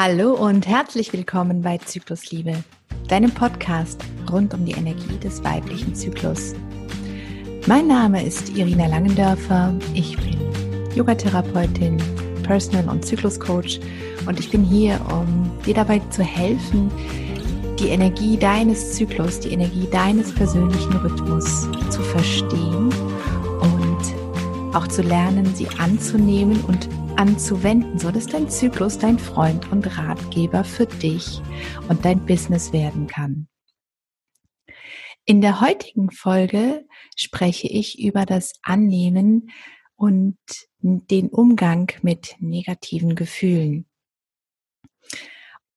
Hallo und herzlich willkommen bei Zyklusliebe, deinem Podcast rund um die Energie des weiblichen Zyklus. Mein Name ist Irina Langendörfer, ich bin Yogatherapeutin, Personal- und Zykluscoach und ich bin hier, um dir dabei zu helfen, die Energie deines Zyklus, die Energie deines persönlichen Rhythmus zu verstehen und auch zu lernen, sie anzunehmen und anzuwenden, so dass dein Zyklus dein Freund und Ratgeber für dich und dein Business werden kann. In der heutigen Folge spreche ich über das Annehmen und den Umgang mit negativen Gefühlen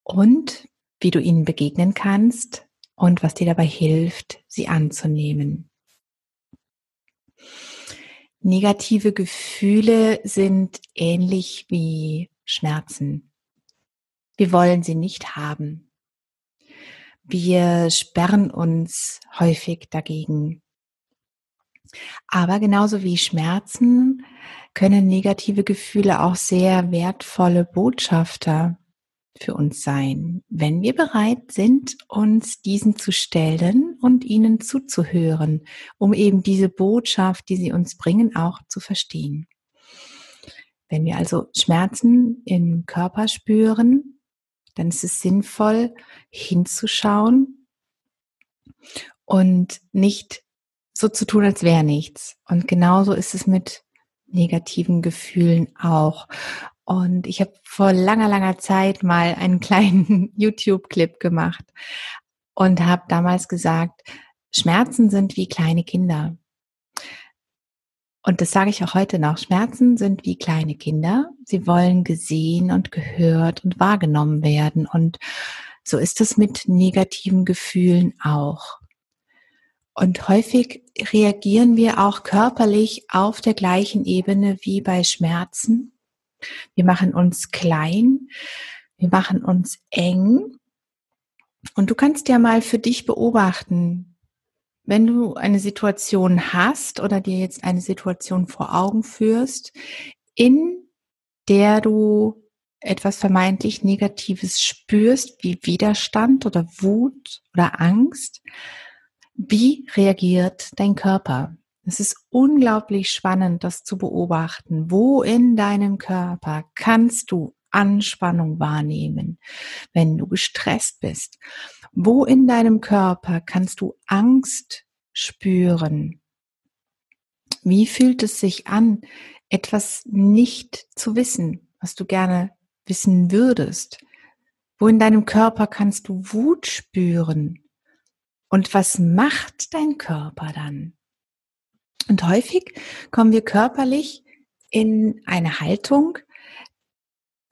und wie du ihnen begegnen kannst und was dir dabei hilft, sie anzunehmen. Negative Gefühle sind ähnlich wie Schmerzen. Wir wollen sie nicht haben. Wir sperren uns häufig dagegen. Aber genauso wie Schmerzen können negative Gefühle auch sehr wertvolle Botschafter für uns sein, wenn wir bereit sind, uns diesen zu stellen und ihnen zuzuhören, um eben diese Botschaft, die sie uns bringen, auch zu verstehen. Wenn wir also Schmerzen im Körper spüren, dann ist es sinnvoll, hinzuschauen und nicht so zu tun, als wäre nichts. Und genauso ist es mit negativen Gefühlen auch. Und ich habe vor langer, langer Zeit mal einen kleinen YouTube-Clip gemacht und habe damals gesagt, Schmerzen sind wie kleine Kinder. Und das sage ich auch heute noch. Schmerzen sind wie kleine Kinder. Sie wollen gesehen und gehört und wahrgenommen werden. Und so ist es mit negativen Gefühlen auch. Und häufig reagieren wir auch körperlich auf der gleichen Ebene wie bei Schmerzen. Wir machen uns klein, wir machen uns eng. Und du kannst ja mal für dich beobachten, wenn du eine Situation hast oder dir jetzt eine Situation vor Augen führst, in der du etwas vermeintlich Negatives spürst, wie Widerstand oder Wut oder Angst, wie reagiert dein Körper? Es ist unglaublich spannend, das zu beobachten. Wo in deinem Körper kannst du Anspannung wahrnehmen, wenn du gestresst bist? Wo in deinem Körper kannst du Angst spüren? Wie fühlt es sich an, etwas nicht zu wissen, was du gerne wissen würdest? Wo in deinem Körper kannst du Wut spüren? Und was macht dein Körper dann? Und häufig kommen wir körperlich in eine Haltung,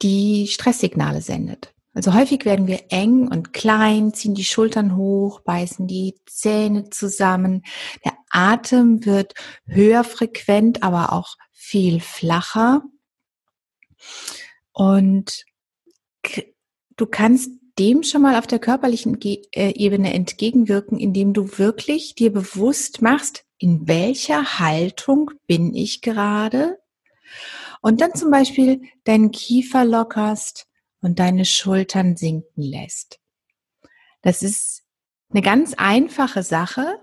die Stresssignale sendet. Also häufig werden wir eng und klein, ziehen die Schultern hoch, beißen die Zähne zusammen. Der Atem wird höher frequent, aber auch viel flacher. Und du kannst dem schon mal auf der körperlichen äh, Ebene entgegenwirken, indem du wirklich dir bewusst machst, in welcher Haltung bin ich gerade? Und dann zum Beispiel deinen Kiefer lockerst und deine Schultern sinken lässt. Das ist eine ganz einfache Sache,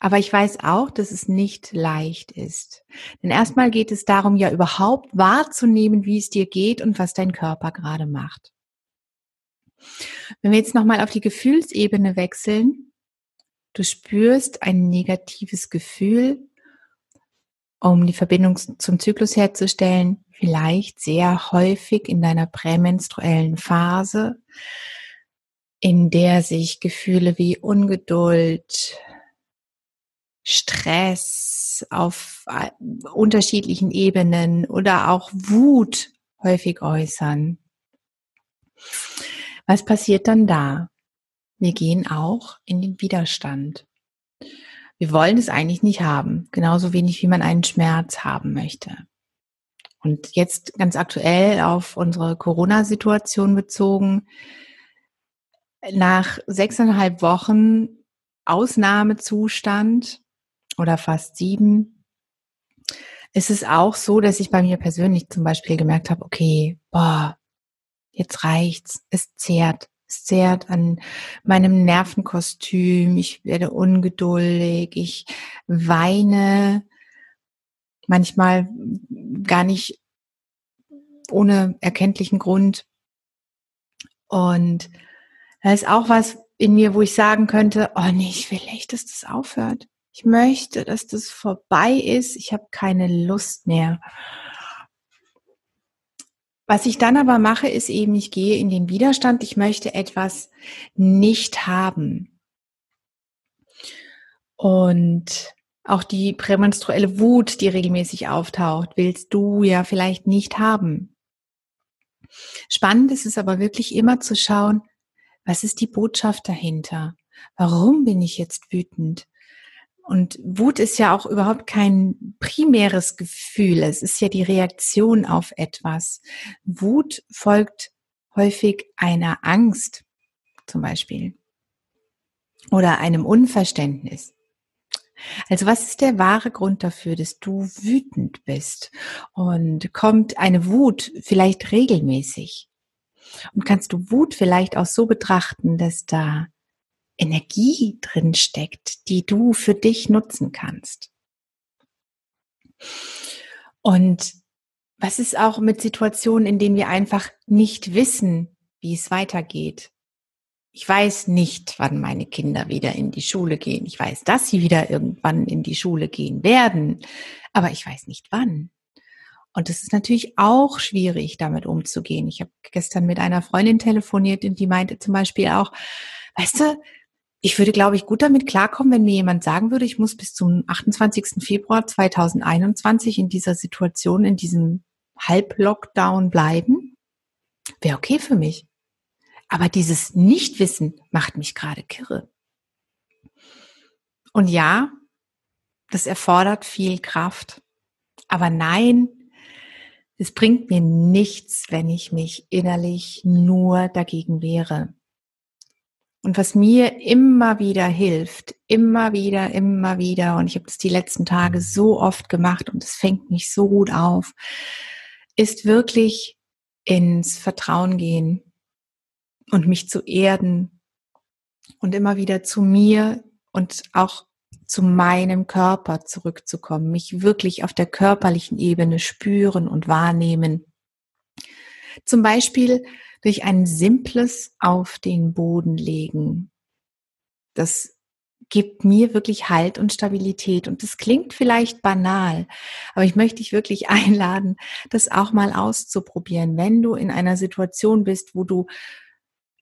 aber ich weiß auch, dass es nicht leicht ist. Denn erstmal geht es darum, ja überhaupt wahrzunehmen, wie es dir geht und was dein Körper gerade macht. Wenn wir jetzt nochmal auf die Gefühlsebene wechseln, du spürst ein negatives Gefühl, um die Verbindung zum Zyklus herzustellen, vielleicht sehr häufig in deiner prämenstruellen Phase, in der sich Gefühle wie Ungeduld, Stress auf äh, unterschiedlichen Ebenen oder auch Wut häufig äußern. Was passiert dann da? Wir gehen auch in den Widerstand. Wir wollen es eigentlich nicht haben, genauso wenig wie man einen Schmerz haben möchte. Und jetzt ganz aktuell auf unsere Corona-Situation bezogen, nach sechseinhalb Wochen Ausnahmezustand oder fast sieben, ist es auch so, dass ich bei mir persönlich zum Beispiel gemerkt habe, okay, boah, jetzt reicht's, es zehrt, es zehrt an meinem Nervenkostüm, ich werde ungeduldig, ich weine, manchmal gar nicht ohne erkenntlichen Grund. Und da ist auch was in mir, wo ich sagen könnte, oh nee, ich will echt, dass das aufhört. Ich möchte, dass das vorbei ist. Ich habe keine Lust mehr. Was ich dann aber mache, ist eben, ich gehe in den Widerstand. Ich möchte etwas nicht haben. Und auch die prämenstruelle Wut, die regelmäßig auftaucht, willst du ja vielleicht nicht haben. Spannend ist es aber wirklich immer zu schauen, was ist die Botschaft dahinter? Warum bin ich jetzt wütend? Und Wut ist ja auch überhaupt kein primäres Gefühl. Es ist ja die Reaktion auf etwas. Wut folgt häufig einer Angst, zum Beispiel. Oder einem Unverständnis. Also was ist der wahre Grund dafür, dass du wütend bist? Und kommt eine Wut vielleicht regelmäßig? Und kannst du Wut vielleicht auch so betrachten, dass da Energie drin steckt, die du für dich nutzen kannst? Und was ist auch mit Situationen, in denen wir einfach nicht wissen, wie es weitergeht? Ich weiß nicht, wann meine Kinder wieder in die Schule gehen. Ich weiß, dass sie wieder irgendwann in die Schule gehen werden, aber ich weiß nicht wann. Und es ist natürlich auch schwierig, damit umzugehen. Ich habe gestern mit einer Freundin telefoniert und die meinte zum Beispiel auch, weißt du, ich würde, glaube ich, gut damit klarkommen, wenn mir jemand sagen würde, ich muss bis zum 28. Februar 2021 in dieser Situation, in diesem Halblockdown bleiben. Wäre okay für mich. Aber dieses Nichtwissen macht mich gerade kirre. Und ja, das erfordert viel Kraft. Aber nein, es bringt mir nichts, wenn ich mich innerlich nur dagegen wehre. Und was mir immer wieder hilft, immer wieder, immer wieder, und ich habe das die letzten Tage so oft gemacht und es fängt mich so gut auf, ist wirklich ins Vertrauen gehen, und mich zu erden und immer wieder zu mir und auch zu meinem Körper zurückzukommen, mich wirklich auf der körperlichen Ebene spüren und wahrnehmen. Zum Beispiel durch ein simples auf den Boden legen. Das gibt mir wirklich Halt und Stabilität. Und das klingt vielleicht banal, aber ich möchte dich wirklich einladen, das auch mal auszuprobieren. Wenn du in einer Situation bist, wo du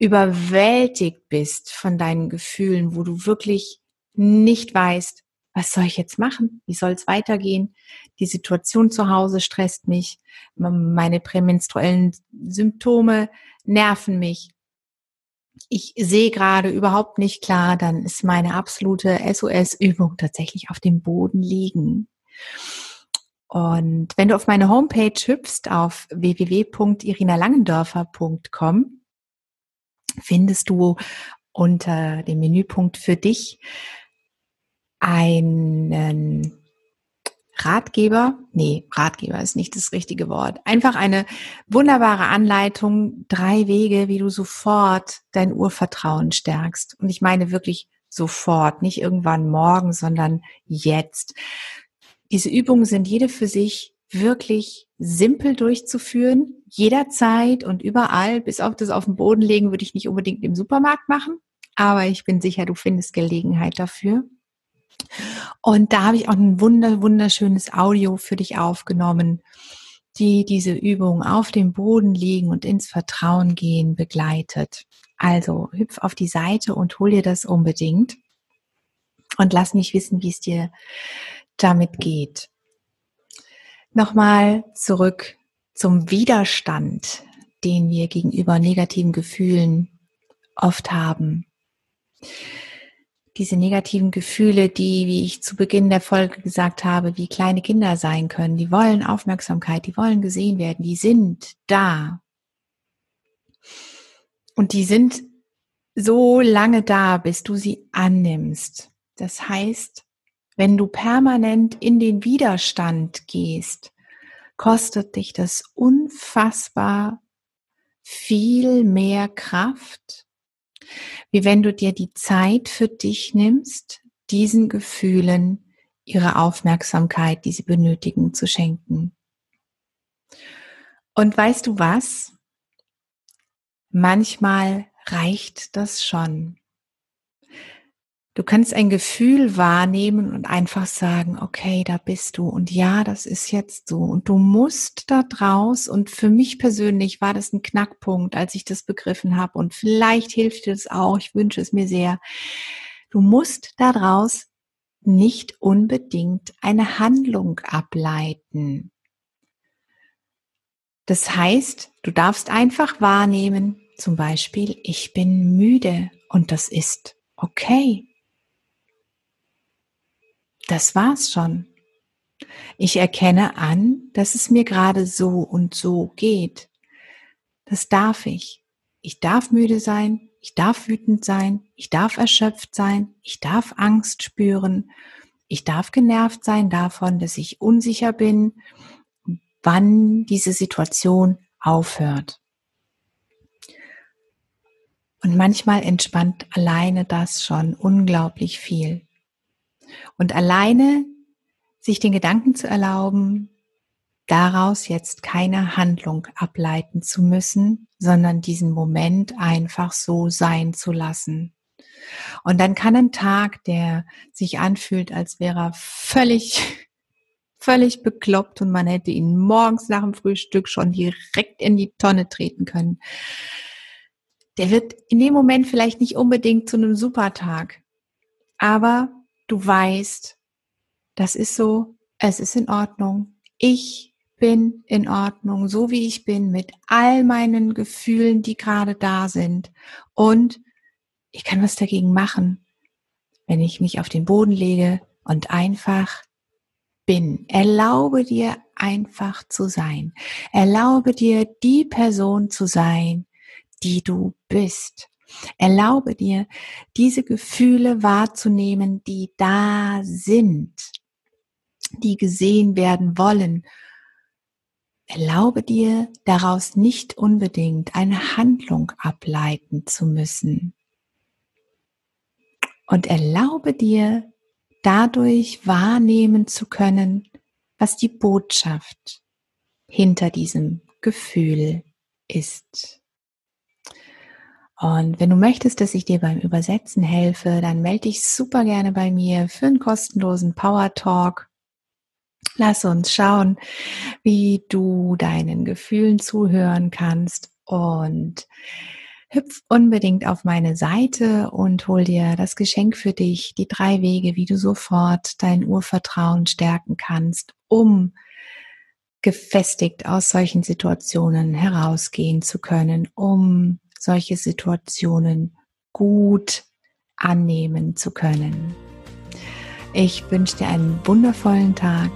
überwältigt bist von deinen Gefühlen, wo du wirklich nicht weißt, was soll ich jetzt machen? Wie soll es weitergehen? Die Situation zu Hause stresst mich. Meine prämenstruellen Symptome nerven mich. Ich sehe gerade überhaupt nicht klar, dann ist meine absolute SOS-Übung tatsächlich auf dem Boden liegen. Und wenn du auf meine Homepage hüpfst auf www.irinalangendörfer.com, findest du unter dem Menüpunkt für dich einen Ratgeber, nee, Ratgeber ist nicht das richtige Wort. Einfach eine wunderbare Anleitung, drei Wege, wie du sofort dein Urvertrauen stärkst. Und ich meine wirklich sofort, nicht irgendwann morgen, sondern jetzt. Diese Übungen sind jede für sich wirklich simpel durchzuführen, jederzeit und überall, bis auf das auf den Boden legen, würde ich nicht unbedingt im Supermarkt machen, aber ich bin sicher, du findest Gelegenheit dafür. Und da habe ich auch ein wunder, wunderschönes Audio für dich aufgenommen, die diese Übung auf dem Boden liegen und ins Vertrauen gehen begleitet. Also hüpf auf die Seite und hol dir das unbedingt und lass mich wissen, wie es dir damit geht. Nochmal zurück zum Widerstand, den wir gegenüber negativen Gefühlen oft haben. Diese negativen Gefühle, die, wie ich zu Beginn der Folge gesagt habe, wie kleine Kinder sein können, die wollen Aufmerksamkeit, die wollen gesehen werden, die sind da. Und die sind so lange da, bis du sie annimmst. Das heißt, wenn du permanent in den Widerstand gehst, kostet dich das unfassbar viel mehr Kraft, wie wenn du dir die Zeit für dich nimmst, diesen Gefühlen ihre Aufmerksamkeit, die sie benötigen, zu schenken. Und weißt du was? Manchmal reicht das schon. Du kannst ein Gefühl wahrnehmen und einfach sagen, okay, da bist du und ja, das ist jetzt so und du musst da draus und für mich persönlich war das ein Knackpunkt, als ich das begriffen habe und vielleicht hilft dir das auch, ich wünsche es mir sehr. Du musst daraus nicht unbedingt eine Handlung ableiten. Das heißt, du darfst einfach wahrnehmen, zum Beispiel, ich bin müde und das ist okay. Das war's schon. Ich erkenne an, dass es mir gerade so und so geht. Das darf ich. Ich darf müde sein, ich darf wütend sein, ich darf erschöpft sein, ich darf Angst spüren, ich darf genervt sein davon, dass ich unsicher bin, wann diese Situation aufhört. Und manchmal entspannt alleine das schon unglaublich viel. Und alleine sich den Gedanken zu erlauben, daraus jetzt keine Handlung ableiten zu müssen, sondern diesen Moment einfach so sein zu lassen. Und dann kann ein Tag, der sich anfühlt, als wäre er völlig, völlig bekloppt und man hätte ihn morgens nach dem Frühstück schon direkt in die Tonne treten können, der wird in dem Moment vielleicht nicht unbedingt zu einem Supertag. Aber du weißt, das ist so, es ist in Ordnung. Ich bin in Ordnung, so wie ich bin, mit all meinen Gefühlen, die gerade da sind. Und ich kann was dagegen machen, wenn ich mich auf den Boden lege und einfach bin. Erlaube dir einfach zu sein. Erlaube dir die Person zu sein, die du bist. Erlaube dir, diese Gefühle wahrzunehmen, die da sind, die gesehen werden wollen. Erlaube dir, daraus nicht unbedingt eine Handlung ableiten zu müssen. Und erlaube dir, dadurch wahrnehmen zu können, was die Botschaft hinter diesem Gefühl ist. Und wenn du möchtest, dass ich dir beim Übersetzen helfe, dann melde dich super gerne bei mir für einen kostenlosen Power Talk. Lass uns schauen, wie du deinen Gefühlen zuhören kannst und hüpf unbedingt auf meine Seite und hol dir das Geschenk für dich, die drei Wege, wie du sofort dein Urvertrauen stärken kannst, um gefestigt aus solchen Situationen herausgehen zu können, um solche Situationen gut annehmen zu können. Ich wünsche dir einen wundervollen Tag.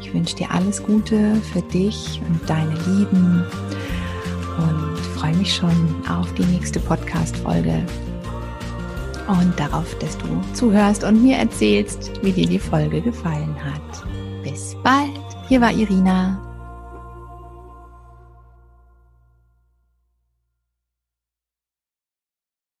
Ich wünsche dir alles Gute für dich und deine Lieben und freue mich schon auf die nächste Podcast-Folge und darauf, dass du zuhörst und mir erzählst, wie dir die Folge gefallen hat. Bis bald. Hier war Irina.